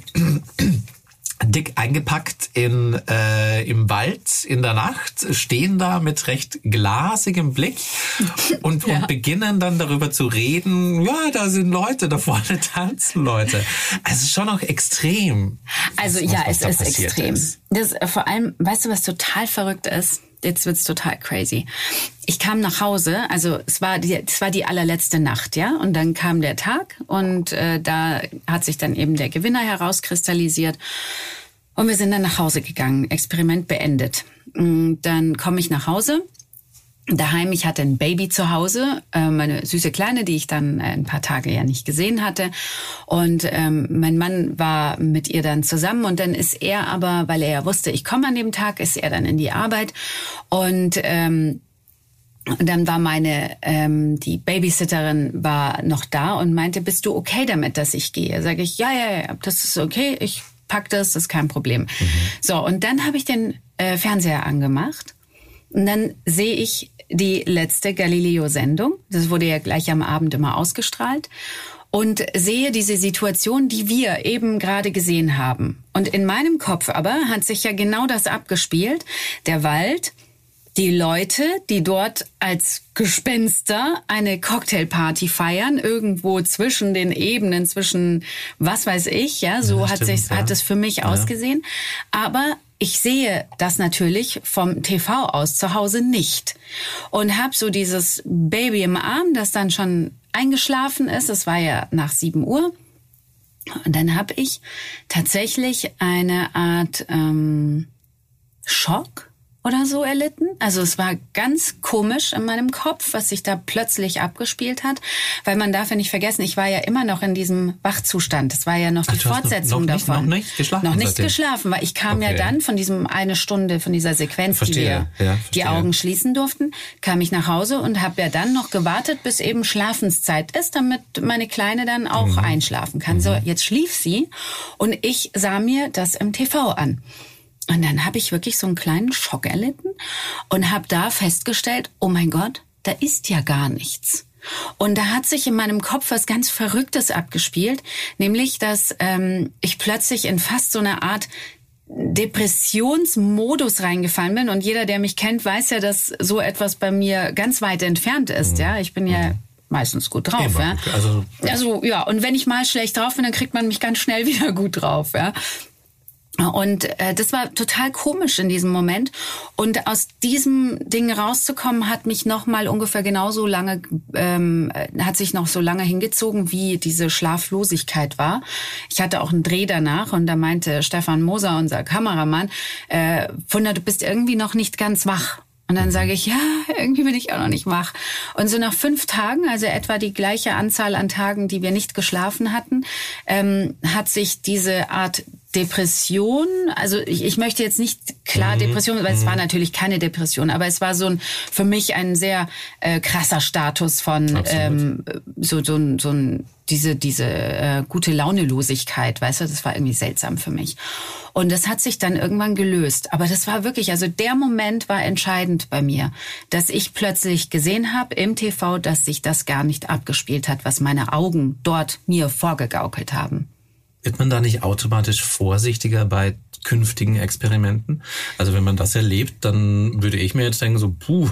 dick eingepackt in, äh, im Wald in der Nacht, stehen da mit recht glasigem Blick und, ja. und beginnen dann darüber zu reden, ja, da sind Leute, da vorne tanzen Leute. Also es ist schon auch extrem. Also was, ja, was es ist extrem. Ist. Das, vor allem, weißt du, was total verrückt ist? Jetzt wird's total crazy. Ich kam nach Hause, also es war die, es war die allerletzte Nacht, ja, und dann kam der Tag und äh, da hat sich dann eben der Gewinner herauskristallisiert und wir sind dann nach Hause gegangen, Experiment beendet. Mm, dann komme ich nach Hause daheim. Ich hatte ein Baby zu Hause, äh, meine süße Kleine, die ich dann äh, ein paar Tage ja nicht gesehen hatte. Und ähm, mein Mann war mit ihr dann zusammen und dann ist er aber, weil er ja wusste, ich komme an dem Tag, ist er dann in die Arbeit und ähm, und dann war meine, ähm, die Babysitterin war noch da und meinte, bist du okay damit, dass ich gehe? Sage ich, ja, ja, ja, das ist okay, ich pack das, das ist kein Problem. Mhm. So, und dann habe ich den äh, Fernseher angemacht und dann sehe ich die letzte Galileo-Sendung. Das wurde ja gleich am Abend immer ausgestrahlt. Und sehe diese Situation, die wir eben gerade gesehen haben. Und in meinem Kopf aber hat sich ja genau das abgespielt. Der Wald, die Leute, die dort als Gespenster eine Cocktailparty feiern, irgendwo zwischen den Ebenen, zwischen was weiß ich, ja, so ja, hat stimmt, sich, ja. hat es für mich ja. ausgesehen. Aber ich sehe das natürlich vom TV aus zu Hause nicht und habe so dieses Baby im Arm, das dann schon eingeschlafen ist. Es war ja nach sieben Uhr. Und dann habe ich tatsächlich eine Art ähm, Schock oder so erlitten. Also es war ganz komisch in meinem Kopf, was sich da plötzlich abgespielt hat, weil man darf ja nicht vergessen, ich war ja immer noch in diesem Wachzustand. Das war ja noch die Ach, Fortsetzung noch, noch davon. Nicht, noch nicht geschlafen? Noch nicht geschlafen, weil ich kam okay. ja dann von diesem eine Stunde, von dieser Sequenz, verstehe. die wir ja, die Augen schließen durften, kam ich nach Hause und habe ja dann noch gewartet, bis eben Schlafenszeit ist, damit meine Kleine dann auch mhm. einschlafen kann. Mhm. So, jetzt schlief sie und ich sah mir das im TV an. Und dann habe ich wirklich so einen kleinen Schock erlitten und habe da festgestellt, oh mein Gott, da ist ja gar nichts. Und da hat sich in meinem Kopf was ganz Verrücktes abgespielt, nämlich dass ähm, ich plötzlich in fast so eine Art Depressionsmodus reingefallen bin. Und jeder, der mich kennt, weiß ja, dass so etwas bei mir ganz weit entfernt ist. Ja, ich bin ja mhm. meistens gut drauf. Ja? Also, also ja, und wenn ich mal schlecht drauf bin, dann kriegt man mich ganz schnell wieder gut drauf. Ja. Und äh, das war total komisch in diesem Moment. Und aus diesem Ding rauszukommen, hat mich noch mal ungefähr genauso lange, ähm, hat sich noch so lange hingezogen, wie diese Schlaflosigkeit war. Ich hatte auch einen Dreh danach und da meinte Stefan Moser, unser Kameramann, äh, Wunder, du bist irgendwie noch nicht ganz wach. Und dann sage ich, ja, irgendwie bin ich auch noch nicht wach. Und so nach fünf Tagen, also etwa die gleiche Anzahl an Tagen, die wir nicht geschlafen hatten, ähm, hat sich diese Art Depression, also ich, ich möchte jetzt nicht klar mhm. Depression, weil mhm. es war natürlich keine Depression, aber es war so ein für mich ein sehr äh, krasser Status von ähm, so so ein, so ein diese diese äh, gute Launelosigkeit, weißt du, das war irgendwie seltsam für mich. Und das hat sich dann irgendwann gelöst, aber das war wirklich, also der Moment war entscheidend bei mir, dass ich plötzlich gesehen habe im TV, dass sich das gar nicht abgespielt hat, was meine Augen dort mir vorgegaukelt haben. Wird man da nicht automatisch vorsichtiger bei künftigen Experimenten? Also wenn man das erlebt, dann würde ich mir jetzt denken, so, puh,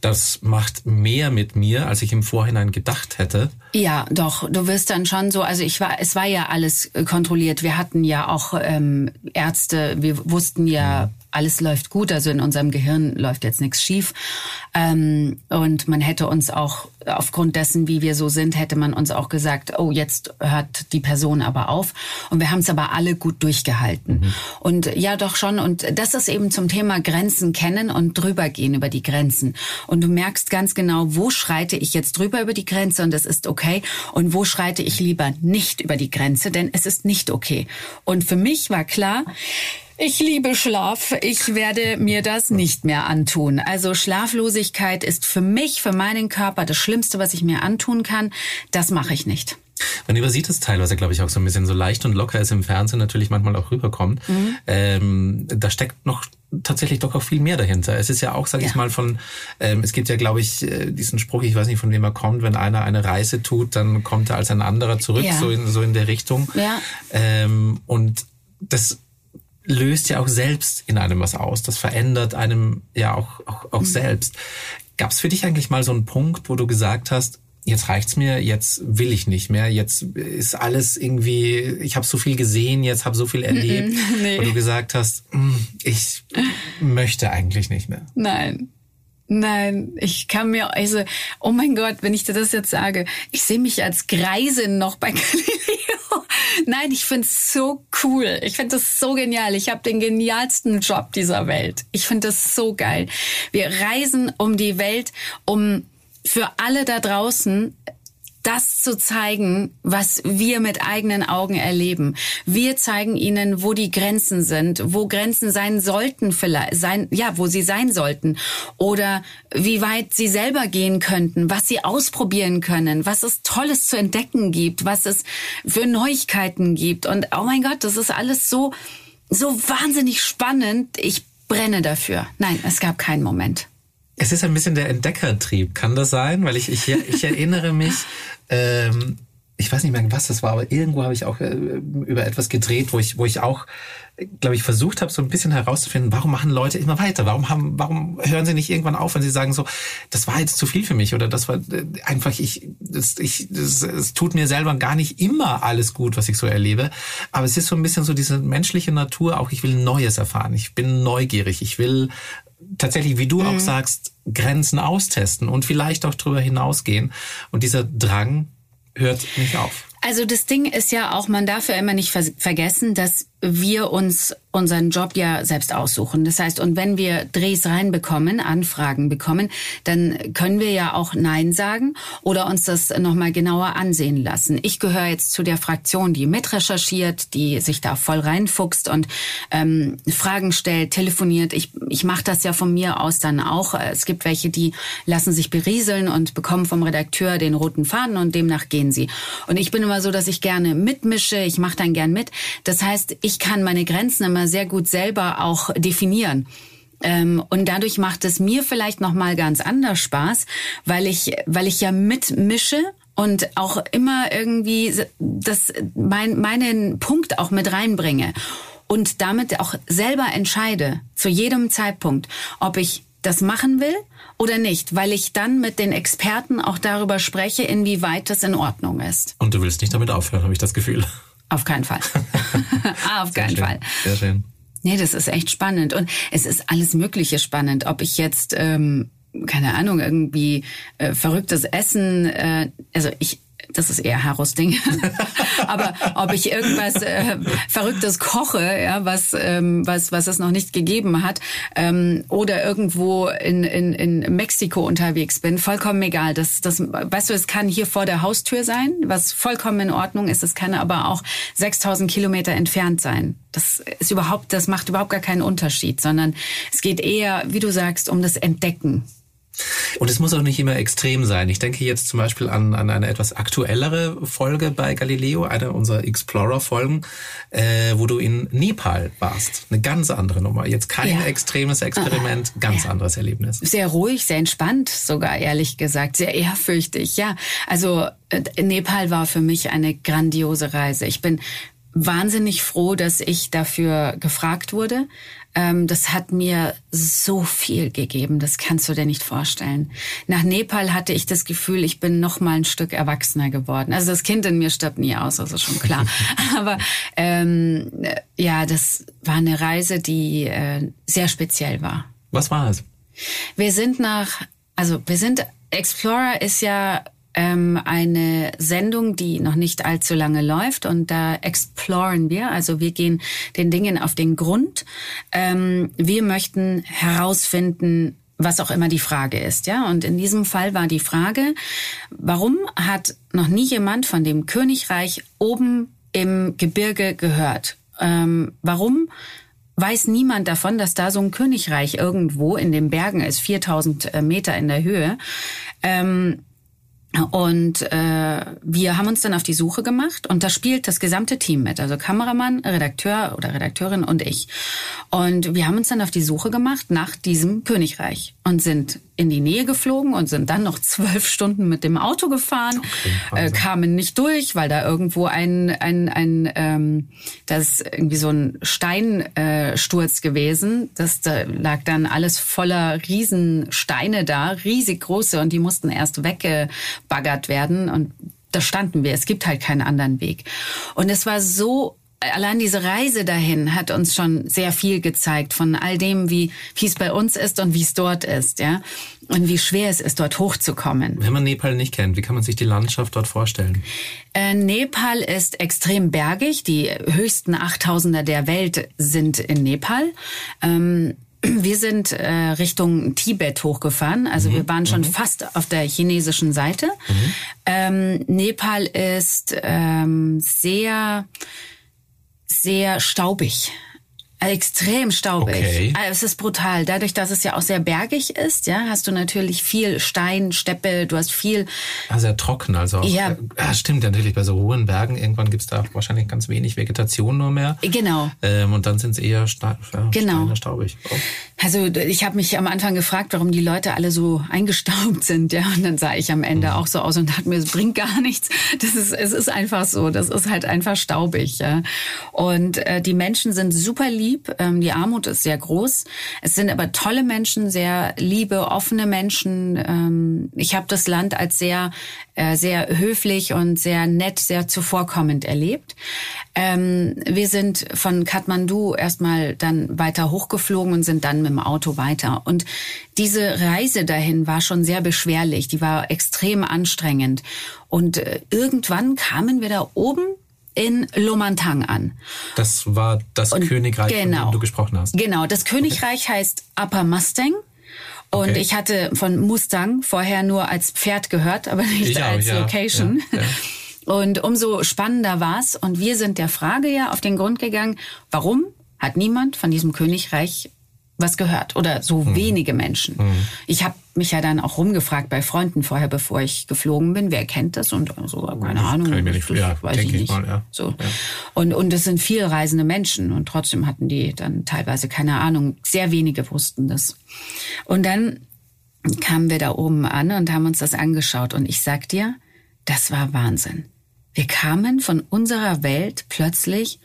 das macht mehr mit mir, als ich im Vorhinein gedacht hätte. Ja, doch, du wirst dann schon so, also ich war, es war ja alles kontrolliert. Wir hatten ja auch ähm, Ärzte, wir wussten ja, mhm alles läuft gut, also in unserem Gehirn läuft jetzt nichts schief. Ähm, und man hätte uns auch, aufgrund dessen, wie wir so sind, hätte man uns auch gesagt, oh, jetzt hört die Person aber auf. Und wir haben es aber alle gut durchgehalten. Mhm. Und ja, doch schon. Und das ist eben zum Thema Grenzen kennen und drüber gehen über die Grenzen. Und du merkst ganz genau, wo schreite ich jetzt drüber über die Grenze und das ist okay. Und wo schreite ich lieber nicht über die Grenze, denn es ist nicht okay. Und für mich war klar, ich liebe Schlaf. Ich werde mir das nicht mehr antun. Also Schlaflosigkeit ist für mich, für meinen Körper das Schlimmste, was ich mir antun kann. Das mache ich nicht. Man übersieht es teilweise, glaube ich, auch so ein bisschen so leicht und locker es im Fernsehen natürlich manchmal auch rüberkommt. Mhm. Ähm, da steckt noch tatsächlich doch auch viel mehr dahinter. Es ist ja auch, sage ja. ich mal, von, ähm, es gibt ja, glaube ich, äh, diesen Spruch, ich weiß nicht, von wem er kommt, wenn einer eine Reise tut, dann kommt er als ein anderer zurück, ja. so, in, so in der Richtung. Ja. Ähm, und das löst ja auch selbst in einem was aus. Das verändert einem ja auch, auch, auch mhm. selbst. Gab es für dich eigentlich mal so einen Punkt, wo du gesagt hast, jetzt reicht's mir, jetzt will ich nicht mehr, jetzt ist alles irgendwie, ich habe so viel gesehen, jetzt habe so viel erlebt, nee. wo du gesagt hast, hm, ich möchte eigentlich nicht mehr. Nein. Nein, ich kann mir, also, oh mein Gott, wenn ich dir das jetzt sage, ich sehe mich als Greisin noch bei Galileo. Nein, ich find's so cool. Ich find das so genial. Ich habe den genialsten Job dieser Welt. Ich find das so geil. Wir reisen um die Welt, um für alle da draußen das zu zeigen, was wir mit eigenen Augen erleben. Wir zeigen ihnen, wo die Grenzen sind, wo Grenzen sein sollten vielleicht, sein, ja, wo sie sein sollten oder wie weit sie selber gehen könnten, was sie ausprobieren können, was es Tolles zu entdecken gibt, was es für Neuigkeiten gibt. Und oh mein Gott, das ist alles so, so wahnsinnig spannend. Ich brenne dafür. Nein, es gab keinen Moment. Es ist ein bisschen der Entdeckertrieb, kann das sein? Weil ich, ich, ich erinnere mich, ähm, ich weiß nicht mehr, was das war, aber irgendwo habe ich auch äh, über etwas gedreht, wo ich, wo ich auch, glaube ich, versucht habe, so ein bisschen herauszufinden, warum machen Leute immer weiter? Warum haben, warum hören sie nicht irgendwann auf, wenn sie sagen so, das war jetzt zu viel für mich oder das war äh, einfach, ich, das, ich, es tut mir selber gar nicht immer alles gut, was ich so erlebe. Aber es ist so ein bisschen so diese menschliche Natur, auch ich will Neues erfahren. Ich bin neugierig. Ich will tatsächlich, wie du mhm. auch sagst, Grenzen austesten und vielleicht auch drüber hinausgehen. Und dieser Drang hört nicht auf. Also das Ding ist ja auch, man darf ja immer nicht vergessen, dass wir uns unseren Job ja selbst aussuchen. Das heißt, und wenn wir Drehs reinbekommen, Anfragen bekommen, dann können wir ja auch Nein sagen oder uns das nochmal genauer ansehen lassen. Ich gehöre jetzt zu der Fraktion, die mitrecherchiert, die sich da voll reinfuchst und ähm, Fragen stellt, telefoniert. Ich, ich mache das ja von mir aus dann auch. Es gibt welche, die lassen sich berieseln und bekommen vom Redakteur den roten Faden und demnach gehen sie. Und ich bin immer so, dass ich gerne mitmische, ich mache dann gern mit. Das heißt, ich kann meine Grenzen immer sehr gut selber auch definieren. Ähm, und dadurch macht es mir vielleicht noch mal ganz anders Spaß, weil ich, weil ich ja mitmische und auch immer irgendwie das, mein, meinen Punkt auch mit reinbringe und damit auch selber entscheide, zu jedem Zeitpunkt, ob ich das machen will oder nicht, weil ich dann mit den Experten auch darüber spreche, inwieweit das in Ordnung ist. Und du willst nicht damit aufhören, habe ich das Gefühl. Auf keinen Fall. ah, auf keinen Sehr Fall. Sehr schön. Nee, das ist echt spannend. Und es ist alles Mögliche spannend. Ob ich jetzt, ähm, keine Ahnung, irgendwie äh, verrücktes Essen, äh, also ich das ist eher Haros Ding. Aber ob ich irgendwas äh, Verrücktes koche, ja, was, ähm, was, was es noch nicht gegeben hat, ähm, oder irgendwo in, in, in Mexiko unterwegs bin, vollkommen egal. Das, das, weißt du, es kann hier vor der Haustür sein, was vollkommen in Ordnung ist. Es kann aber auch 6000 Kilometer entfernt sein. Das ist überhaupt, das macht überhaupt gar keinen Unterschied, sondern es geht eher, wie du sagst, um das Entdecken. Und es muss auch nicht immer extrem sein. Ich denke jetzt zum Beispiel an, an eine etwas aktuellere Folge bei Galileo, eine unserer Explorer-Folgen, äh, wo du in Nepal warst. Eine ganz andere Nummer. Jetzt kein ja. extremes Experiment, ganz ja. anderes Erlebnis. Sehr ruhig, sehr entspannt, sogar ehrlich gesagt, sehr ehrfürchtig. Ja, also äh, Nepal war für mich eine grandiose Reise. Ich bin wahnsinnig froh, dass ich dafür gefragt wurde. Ähm, das hat mir so viel gegeben, das kannst du dir nicht vorstellen. Nach Nepal hatte ich das Gefühl, ich bin noch mal ein Stück erwachsener geworden. Also das Kind in mir stirbt nie aus, das ist schon klar. Aber ähm, ja, das war eine Reise, die äh, sehr speziell war. Was war es? Wir sind nach, also wir sind Explorer ist ja ähm, eine Sendung, die noch nicht allzu lange läuft und da exploren wir, also wir gehen den Dingen auf den Grund. Ähm, wir möchten herausfinden, was auch immer die Frage ist, ja. Und in diesem Fall war die Frage, warum hat noch nie jemand von dem Königreich oben im Gebirge gehört? Ähm, warum weiß niemand davon, dass da so ein Königreich irgendwo in den Bergen ist, 4000 äh, Meter in der Höhe? Ähm, und äh, wir haben uns dann auf die Suche gemacht und da spielt das gesamte Team mit, also Kameramann, Redakteur oder Redakteurin und ich. Und wir haben uns dann auf die Suche gemacht nach diesem Königreich und sind in die Nähe geflogen und sind dann noch zwölf Stunden mit dem Auto gefahren, okay, äh, kamen nicht durch, weil da irgendwo ein ein ein ähm, das ist irgendwie so ein Steinsturz äh, gewesen. Das da lag dann alles voller Riesensteine da, riesig große und die mussten erst weggebaggert werden und da standen wir. Es gibt halt keinen anderen Weg. Und es war so allein diese Reise dahin hat uns schon sehr viel gezeigt von all dem, wie wie es bei uns ist und wie es dort ist, ja, und wie schwer es ist, dort hochzukommen. Wenn man Nepal nicht kennt, wie kann man sich die Landschaft dort vorstellen? Äh, Nepal ist extrem bergig. Die höchsten 8000er der Welt sind in Nepal. Ähm, wir sind äh, Richtung Tibet hochgefahren, also mhm. wir waren schon mhm. fast auf der chinesischen Seite. Mhm. Ähm, Nepal ist ähm, sehr sehr staubig extrem staubig. Okay. Also es ist brutal. Dadurch, dass es ja auch sehr bergig ist, ja, hast du natürlich viel Stein, Steppe, du hast viel. Ah, sehr trocken, also. Auch, ja. ja, stimmt natürlich. Bei so hohen Bergen irgendwann gibt's da wahrscheinlich ganz wenig Vegetation nur mehr. Genau. Ähm, und dann sind es eher sta ja, genau. staubig. Oh. Also ich habe mich am Anfang gefragt, warum die Leute alle so eingestaubt sind, ja. Und dann sah ich am Ende mhm. auch so aus und dachte mir, es bringt gar nichts. Das ist, es ist einfach so. Das ist halt einfach staubig, ja. Und äh, die Menschen sind super lieb. Ähm, die Armut ist sehr groß. Es sind aber tolle Menschen, sehr liebe, offene Menschen. Ähm, ich habe das Land als sehr, sehr höflich und sehr nett, sehr zuvorkommend erlebt. Ähm, wir sind von Kathmandu erstmal dann weiter hochgeflogen und sind dann mit dem Auto weiter. Und diese Reise dahin war schon sehr beschwerlich. Die war extrem anstrengend. Und äh, irgendwann kamen wir da oben in Lomantang an. Das war das und Königreich, genau, von dem genau. du gesprochen hast. Genau, das Königreich okay. heißt Upper Mustang. Und okay. ich hatte von Mustang vorher nur als Pferd gehört, aber nicht ja, als ja, Location. Ja, und umso spannender war's. Und wir sind der Frage ja auf den Grund gegangen, warum hat niemand von diesem Königreich was gehört oder so mhm. wenige Menschen. Mhm. Ich habe mich ja dann auch rumgefragt bei Freunden vorher, bevor ich geflogen bin, wer kennt das und so, keine Ahnung. Kann ich mir nicht, das, ja, weiß ich nicht. Mal, ja. So. Ja. Und, und es sind viel reisende Menschen und trotzdem hatten die dann teilweise keine Ahnung. Sehr wenige wussten das. Und dann kamen wir da oben an und haben uns das angeschaut und ich sag dir, das war Wahnsinn. Wir kamen von unserer Welt plötzlich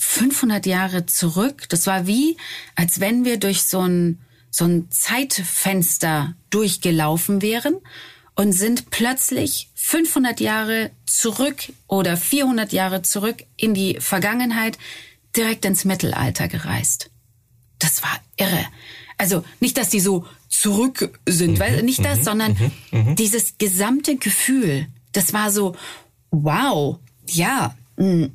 500 Jahre zurück. Das war wie, als wenn wir durch so ein, so ein Zeitfenster durchgelaufen wären. und sind plötzlich 500 Jahre zurück oder 400 Jahre zurück in die Vergangenheit, direkt ins Mittelalter gereist. Das war irre. Also nicht, dass die so zurück sind, mhm, weil nicht das, mhm, sondern mhm, mhm, dieses gesamte Gefühl, das war so, wow, ja, hm,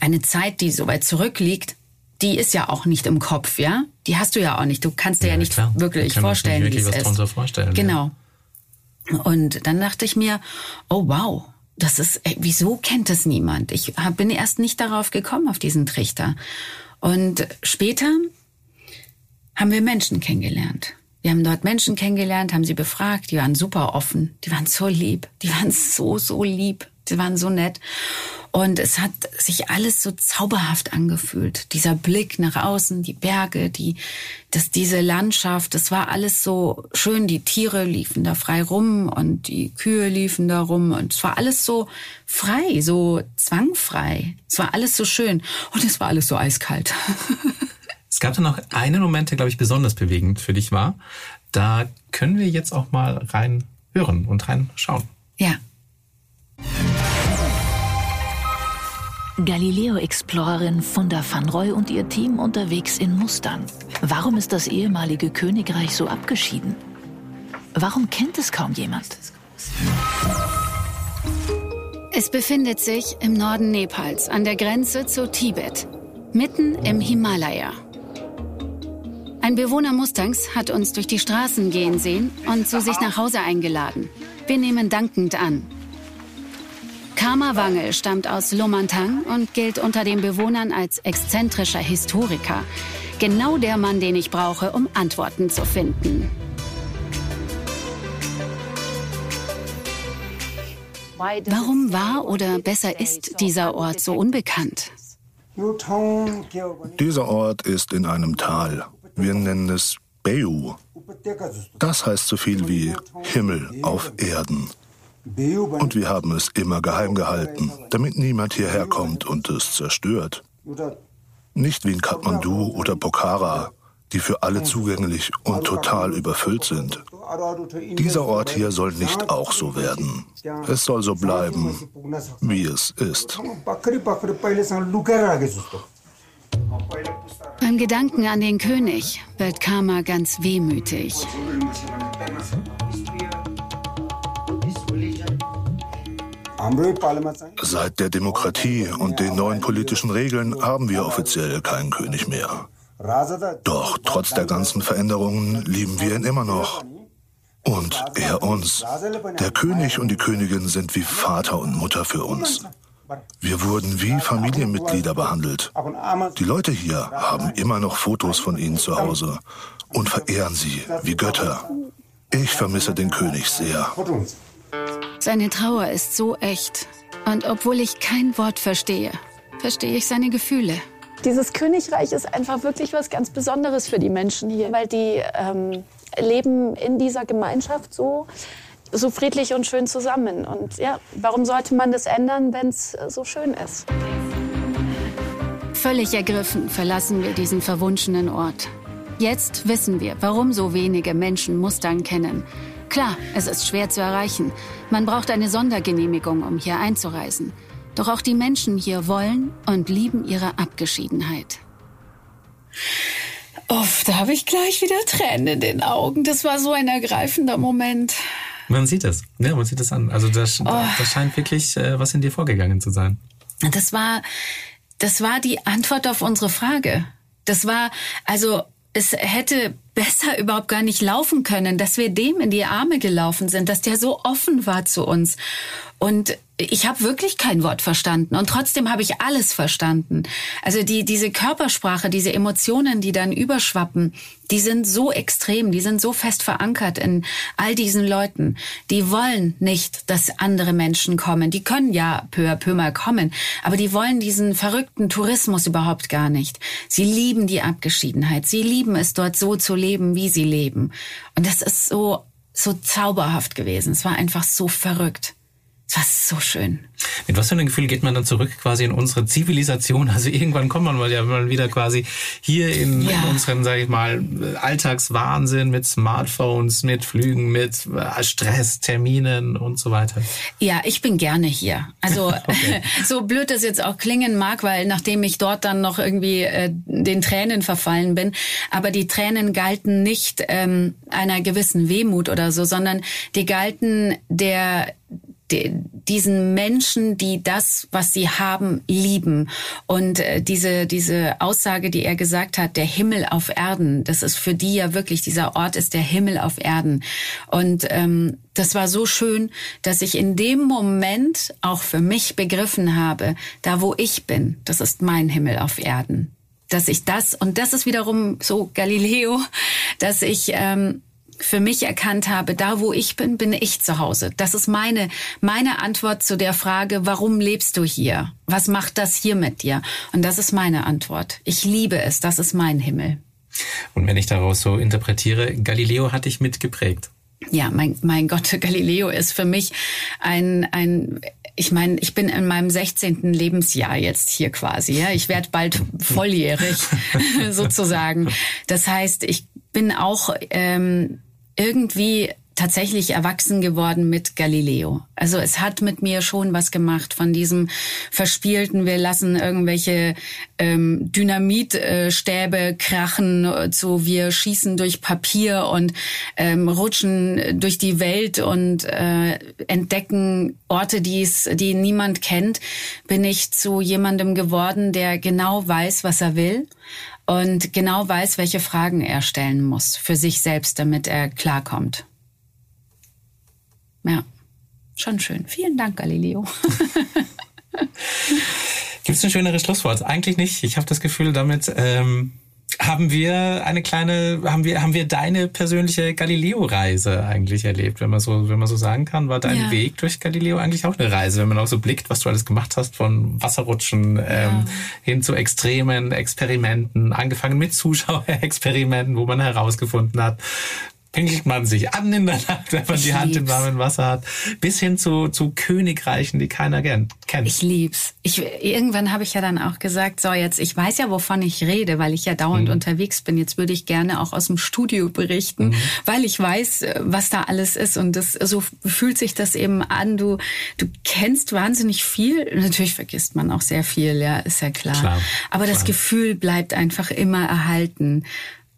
eine Zeit, die so weit zurückliegt, die ist ja auch nicht im Kopf, ja? Die hast du ja auch nicht. Du kannst dir ja, ja nicht klar. wirklich vorstellen, wie es ist. Vorstellen, genau. Ja. Und dann dachte ich mir, oh wow, das ist, ey, wieso kennt es niemand? Ich bin erst nicht darauf gekommen, auf diesen Trichter. Und später haben wir Menschen kennengelernt. Wir haben dort Menschen kennengelernt, haben sie befragt, die waren super offen, die waren so lieb, die waren so, so lieb, die waren so nett. Und es hat sich alles so zauberhaft angefühlt. Dieser Blick nach außen, die Berge, die, das, diese Landschaft, das war alles so schön. Die Tiere liefen da frei rum und die Kühe liefen da rum und es war alles so frei, so zwangfrei. Es war alles so schön und es war alles so eiskalt. Es gab dann noch einen Moment, der, glaube ich, besonders bewegend für dich war. Da können wir jetzt auch mal rein hören und rein schauen. Ja. Galileo-Explorerin Funda van Roy und ihr Team unterwegs in Mustern. Warum ist das ehemalige Königreich so abgeschieden? Warum kennt es kaum jemand? Es befindet sich im Norden Nepals an der Grenze zu Tibet, mitten im Himalaya. Ein Bewohner Mustangs hat uns durch die Straßen gehen sehen und zu sich nach Hause eingeladen. Wir nehmen dankend an. Karma Wangel stammt aus Lomantang und gilt unter den Bewohnern als exzentrischer Historiker. Genau der Mann, den ich brauche, um Antworten zu finden. Warum war oder besser ist dieser Ort so unbekannt? Dieser Ort ist in einem Tal. Wir nennen es Beu. Das heißt so viel wie Himmel auf Erden. Und wir haben es immer geheim gehalten, damit niemand hierher kommt und es zerstört. Nicht wie in Kathmandu oder Pokhara, die für alle zugänglich und total überfüllt sind. Dieser Ort hier soll nicht auch so werden. Es soll so bleiben, wie es ist. Beim Gedanken an den König wird Karma ganz wehmütig. Seit der Demokratie und den neuen politischen Regeln haben wir offiziell keinen König mehr. Doch trotz der ganzen Veränderungen lieben wir ihn immer noch. Und er uns. Der König und die Königin sind wie Vater und Mutter für uns. Wir wurden wie Familienmitglieder behandelt. Die Leute hier haben immer noch Fotos von ihnen zu Hause und verehren sie wie Götter. Ich vermisse den König sehr. Seine Trauer ist so echt. Und obwohl ich kein Wort verstehe, verstehe ich seine Gefühle. Dieses Königreich ist einfach wirklich was ganz Besonderes für die Menschen hier, weil die ähm, leben in dieser Gemeinschaft so so friedlich und schön zusammen. Und ja, warum sollte man das ändern, wenn es äh, so schön ist? Völlig ergriffen verlassen wir diesen verwunschenen Ort. Jetzt wissen wir, warum so wenige Menschen Mustang kennen. Klar, es ist schwer zu erreichen. Man braucht eine Sondergenehmigung, um hier einzureisen. Doch auch die Menschen hier wollen und lieben ihre Abgeschiedenheit. Uff, da habe ich gleich wieder Tränen in den Augen. Das war so ein ergreifender Moment. Man sieht es. Ja, man sieht es an. Also das, oh. das scheint wirklich äh, was in dir vorgegangen zu sein. Das war, das war die Antwort auf unsere Frage. Das war, also es hätte besser überhaupt gar nicht laufen können, dass wir dem in die Arme gelaufen sind, dass der so offen war zu uns. Und ich habe wirklich kein Wort verstanden und trotzdem habe ich alles verstanden. Also die diese Körpersprache, diese Emotionen, die dann überschwappen, die sind so extrem, die sind so fest verankert in all diesen Leuten. Die wollen nicht, dass andere Menschen kommen. Die können ja peu à peu mal kommen, aber die wollen diesen verrückten Tourismus überhaupt gar nicht. Sie lieben die Abgeschiedenheit. Sie lieben es dort so zu leben, wie sie leben. Und das ist so so zauberhaft gewesen. Es war einfach so verrückt. Das war so schön. Mit was für einem Gefühl geht man dann zurück quasi in unsere Zivilisation? Also irgendwann kommt man mal ja mal wieder quasi hier in, ja. in unseren, sage ich mal, Alltagswahnsinn mit Smartphones, mit Flügen, mit äh, Stress, Terminen und so weiter. Ja, ich bin gerne hier. Also so blöd das jetzt auch klingen mag, weil nachdem ich dort dann noch irgendwie äh, den Tränen verfallen bin, aber die Tränen galten nicht ähm, einer gewissen Wehmut oder so, sondern die galten der diesen Menschen, die das, was sie haben, lieben. Und äh, diese, diese Aussage, die er gesagt hat, der Himmel auf Erden, das ist für die ja wirklich, dieser Ort ist der Himmel auf Erden. Und ähm, das war so schön, dass ich in dem Moment auch für mich begriffen habe, da wo ich bin, das ist mein Himmel auf Erden. Dass ich das, und das ist wiederum so Galileo, dass ich ähm, für mich erkannt habe, da wo ich bin, bin ich zu Hause. Das ist meine, meine Antwort zu der Frage, warum lebst du hier? Was macht das hier mit dir? Und das ist meine Antwort. Ich liebe es, das ist mein Himmel. Und wenn ich daraus so interpretiere, Galileo hat dich mitgeprägt. Ja, mein, mein Gott, Galileo ist für mich ein, ein ich meine, ich bin in meinem 16. Lebensjahr jetzt hier quasi. Ja? Ich werde bald volljährig sozusagen. Das heißt, ich bin auch ähm, irgendwie tatsächlich erwachsen geworden mit Galileo. Also es hat mit mir schon was gemacht von diesem verspielten, wir lassen irgendwelche ähm, Dynamitstäbe krachen, äh, zu wir schießen durch Papier und ähm, rutschen durch die Welt und äh, entdecken Orte, die's, die niemand kennt, bin ich zu jemandem geworden, der genau weiß, was er will und genau weiß, welche Fragen er stellen muss für sich selbst, damit er klarkommt. Ja, schon schön. Vielen Dank, Galileo. Gibt es ein schöneres Schlusswort? Eigentlich nicht. Ich habe das Gefühl, damit ähm, haben wir eine kleine, haben wir, haben wir deine persönliche Galileo-Reise eigentlich erlebt, wenn man so, wenn man so sagen kann. War dein ja. Weg durch Galileo eigentlich auch eine Reise, wenn man auch so blickt, was du alles gemacht hast, von Wasserrutschen ja. ähm, hin zu extremen Experimenten, angefangen mit Zuschauerexperimenten, wo man herausgefunden hat, pinkelt man sich an in der Nacht, wenn man ich die Hand lieb's. im warmen Wasser hat, bis hin zu, zu Königreichen, die keiner kennt. Ich lieb's. Ich, irgendwann habe ich ja dann auch gesagt, so jetzt, ich weiß ja, wovon ich rede, weil ich ja dauernd mhm. unterwegs bin. Jetzt würde ich gerne auch aus dem Studio berichten, mhm. weil ich weiß, äh, was da alles ist. Und das, so fühlt sich das eben an. Du, du kennst wahnsinnig viel. Natürlich vergisst man auch sehr viel, ja, ist ja klar. klar. Aber klar. das Gefühl bleibt einfach immer erhalten.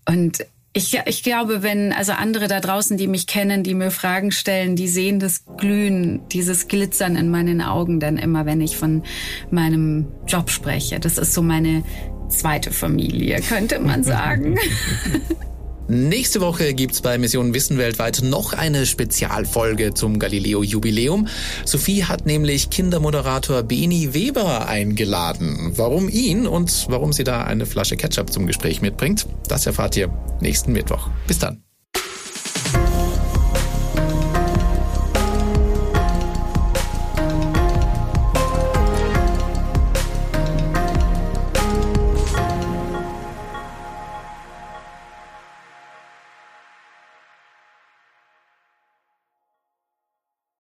Und ich, ich glaube, wenn, also andere da draußen, die mich kennen, die mir Fragen stellen, die sehen das Glühen, dieses Glitzern in meinen Augen dann immer, wenn ich von meinem Job spreche. Das ist so meine zweite Familie, könnte man sagen. Nächste Woche gibt's bei Mission Wissen weltweit noch eine Spezialfolge zum Galileo-Jubiläum. Sophie hat nämlich Kindermoderator Beni Weber eingeladen. Warum ihn und warum sie da eine Flasche Ketchup zum Gespräch mitbringt, das erfahrt ihr nächsten Mittwoch. Bis dann.